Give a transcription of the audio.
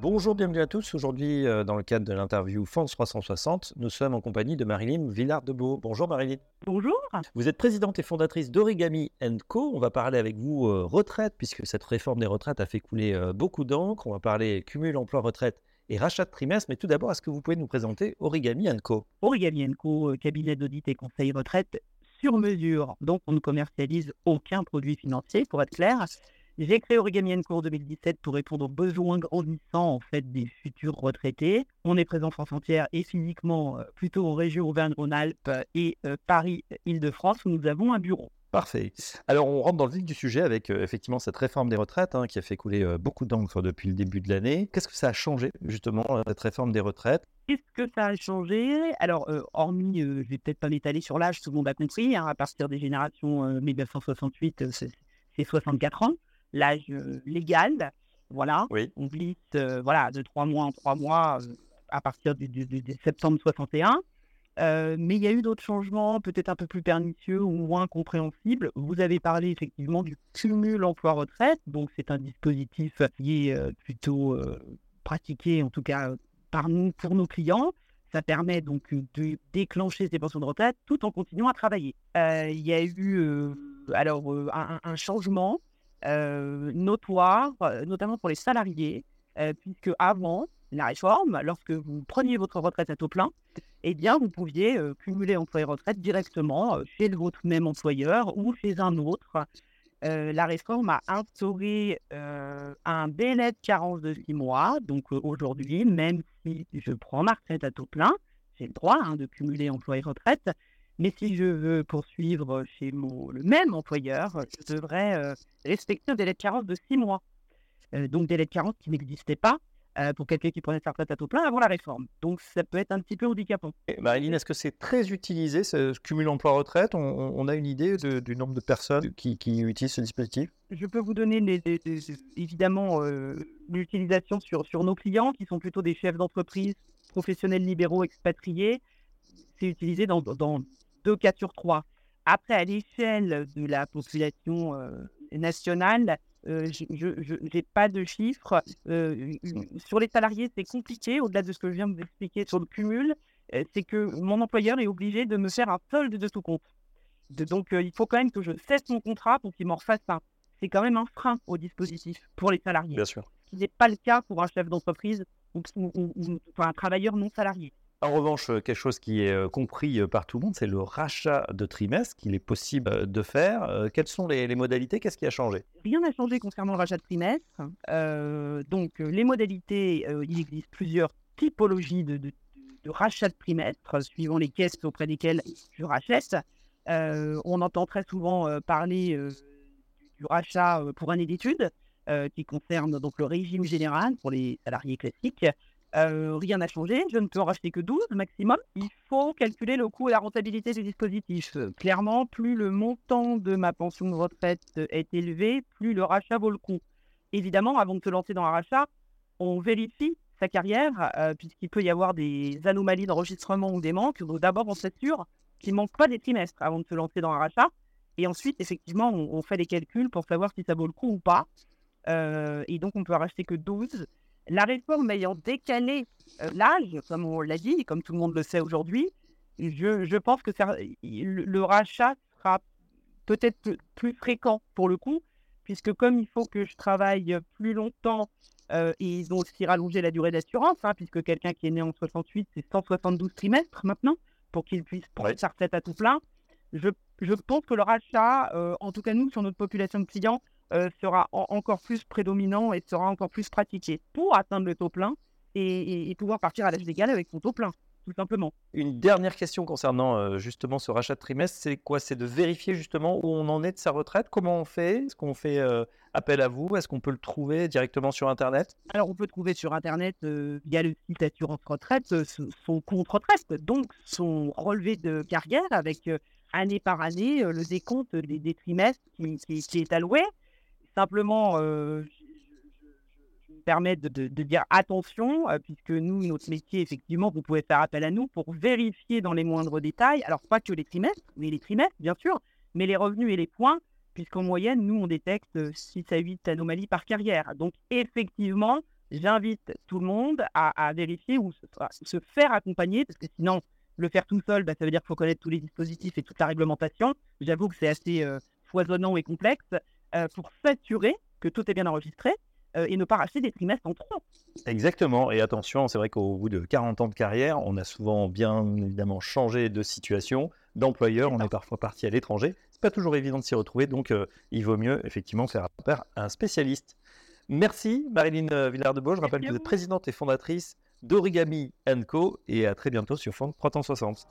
Bonjour, bienvenue à tous. Aujourd'hui, euh, dans le cadre de l'interview France 360, nous sommes en compagnie de Marilyn Villard-Debeau. Bonjour Marilyn. Bonjour. Vous êtes présidente et fondatrice d'Origami Co. On va parler avec vous euh, retraite, puisque cette réforme des retraites a fait couler euh, beaucoup d'encre. On va parler cumul emploi-retraite et rachat de trimestre. Mais tout d'abord, est-ce que vous pouvez nous présenter Origami Co? Origami Co, cabinet d'audit et conseil retraite sur mesure. Donc, on ne commercialise aucun produit financier, pour être clair. J'ai créé Origami Co en 2017 pour répondre aux besoins grandissants en fait des futurs retraités. On est présent en France entière et physiquement plutôt en région Auvergne-Rhône-Alpes et Paris-Île-de-France où nous avons un bureau. Parfait. Alors, on rentre dans le vif du sujet avec effectivement cette réforme des retraites hein, qui a fait couler beaucoup d'encre depuis le début de l'année. Qu'est-ce que ça a changé justement, cette réforme des retraites? Qu'est-ce que ça a changé? Alors, hormis, je ne vais peut-être pas m'étaler sur l'âge, tout le monde a compris, hein, à partir des générations 1968, c'est 64 ans l'âge légal. Voilà, on glisse voilà, de trois mois en trois mois à partir de, septembre 61. mais il y a eu d'autres changements, peut-être un peu plus pernicieux ou moins compréhensibles. Vous avez parlé effectivement du cumul emploi-retraite, donc c'est un dispositif qui est plutôt pratiqué, en tout cas par nous, pour nos clients. Ça permet donc de déclencher ces pensions de retraite tout en continuant à travailler. Il y a eu alors un, changement euh, notoire, euh, notamment pour les salariés, euh, puisque avant la réforme, lorsque vous preniez votre retraite à taux plein, eh bien, vous pouviez cumuler emploi et retraite directement chez votre même employeur ou chez un autre. la réforme a instauré un délai de carence de six mois. Donc aujourd'hui, même si je prends ma retraite à taux plein, j'ai le droit hein, de cumuler emploi et retraite. Mais si je veux poursuivre chez mon, le même employeur, je devrais euh, respecter un délai de carence de six mois. Euh, donc, délai de carence qui n'existait pas euh, pour quelqu'un qui prenait sa retraite à taux plein avant la réforme. Donc, ça peut être un petit peu handicapant. Marilyn, est-ce que c'est très utilisé, ce cumul emploi-retraite? On, a une idée du nombre de personnes qui, utilisent ce dispositif? Je peux vous donner évidemment l'utilisation sur, sur nos clients qui sont plutôt des chefs d'entreprise, professionnels libéraux expatriés. C'est utilisé dans, dans, 2 cas sur 3. Après, à l'échelle de la population euh, nationale, euh, je n'ai pas de chiffres. Euh, sur les salariés, c'est compliqué, au-delà de ce que je viens de vous expliquer sur le cumul, c'est que mon employeur est obligé de me faire un solde de tout compte. donc, il faut quand même que je cesse mon contrat pour qu'il m'en refasse un. C'est quand même un frein au dispositif pour les salariés. Bien sûr. Ce qui n'est pas le cas pour un chef d'entreprise ou, un travailleur non salarié. En revanche, euh, quelque chose qui est euh, compris euh, par tout le monde, c'est le rachat de trimestre qu'il est possible de faire. Quelles sont les, modalités? Qu'est-ce qui a changé? Rien n'a changé concernant le rachat de trimestre. donc, les modalités, il existe plusieurs typologies de, rachat de trimestre, suivant les caisses auprès desquelles je rachète. on entend très souvent parler du rachat pour année d'études, qui concerne donc le régime général pour les salariés classiques. Euh, rien n'a changé, je ne peux en racheter que 12 maximum. Il faut calculer le coût et la rentabilité du dispositif. Clairement, plus le montant de ma pension de retraite est élevé, plus le rachat vaut le coup. Évidemment, avant de se lancer dans un rachat, on vérifie sa carrière, euh, puisqu'il peut y avoir des anomalies d'enregistrement ou des manques. Donc d'abord, on s'assure qu'il ne manque pas des trimestres avant de se lancer dans un rachat. Et ensuite, effectivement, on, fait les calculs pour savoir si ça vaut le coup ou pas. Euh, et donc, on peut en racheter que 12. La réforme ayant décalé euh, l'âge, comme on l'a dit, comme tout le monde le sait aujourd'hui, je, pense que le, rachat sera peut-être plus fréquent pour le coup, puisque comme il faut que je travaille plus longtemps, euh, et ils ont aussi rallongé la durée d'assurance, hein, puisque quelqu'un qui est né en 68, c'est 172 trimestres maintenant, pour qu'il puisse prendre sa retraite à tout plein. Je, pense que le rachat, euh, en tout cas nous, sur notre population de clients, euh, sera encore plus prédominant et sera encore plus pratiqué pour atteindre le taux plein et, pouvoir partir à l'âge légal avec son taux plein, tout simplement. Une dernière question concernant euh, justement ce rachat de trimestre, c'est quoi? C'est de vérifier justement où on en est de sa retraite? Comment on fait? Est-ce qu'on fait euh, appel à vous? Est-ce qu'on peut le trouver directement sur Internet? Alors on peut trouver sur Internet via le site Assurance Retraite son compte retraite, donc son relevé de carrière avec année par année le décompte des, trimestres qui est alloué. Simplement, euh, je, me permets de, dire attention, euh, puisque nous, notre métier, effectivement, vous pouvez faire appel à nous pour vérifier dans les moindres détails, alors pas que les trimestres, mais les trimestres, bien sûr, mais les revenus et les points, puisqu'en moyenne, nous, on détecte 6 à 8 anomalies par carrière. Donc, effectivement, j'invite tout le monde à, vérifier ou se, faire accompagner, parce que sinon, le faire tout seul, bah, ça veut dire qu'il faut connaître tous les dispositifs et toute la réglementation. J'avoue que c'est assez euh, foisonnant et complexe pour s'assurer que tout est bien enregistré euh, et ne pas racheter des trimestres en trop. Exactement. Et attention, c'est vrai qu'au bout de 40 ans de carrière, on a souvent bien évidemment changé de situation, d'employeur. On est parfois parti à l'étranger. C'est pas toujours évident de s'y retrouver. Donc, il vaut mieux effectivement faire appel à un spécialiste. Merci Marilyn euh, Villard de Je rappelle que vous êtes présidente et fondatrice d'Origami Co. Et à très bientôt sur Fond 360.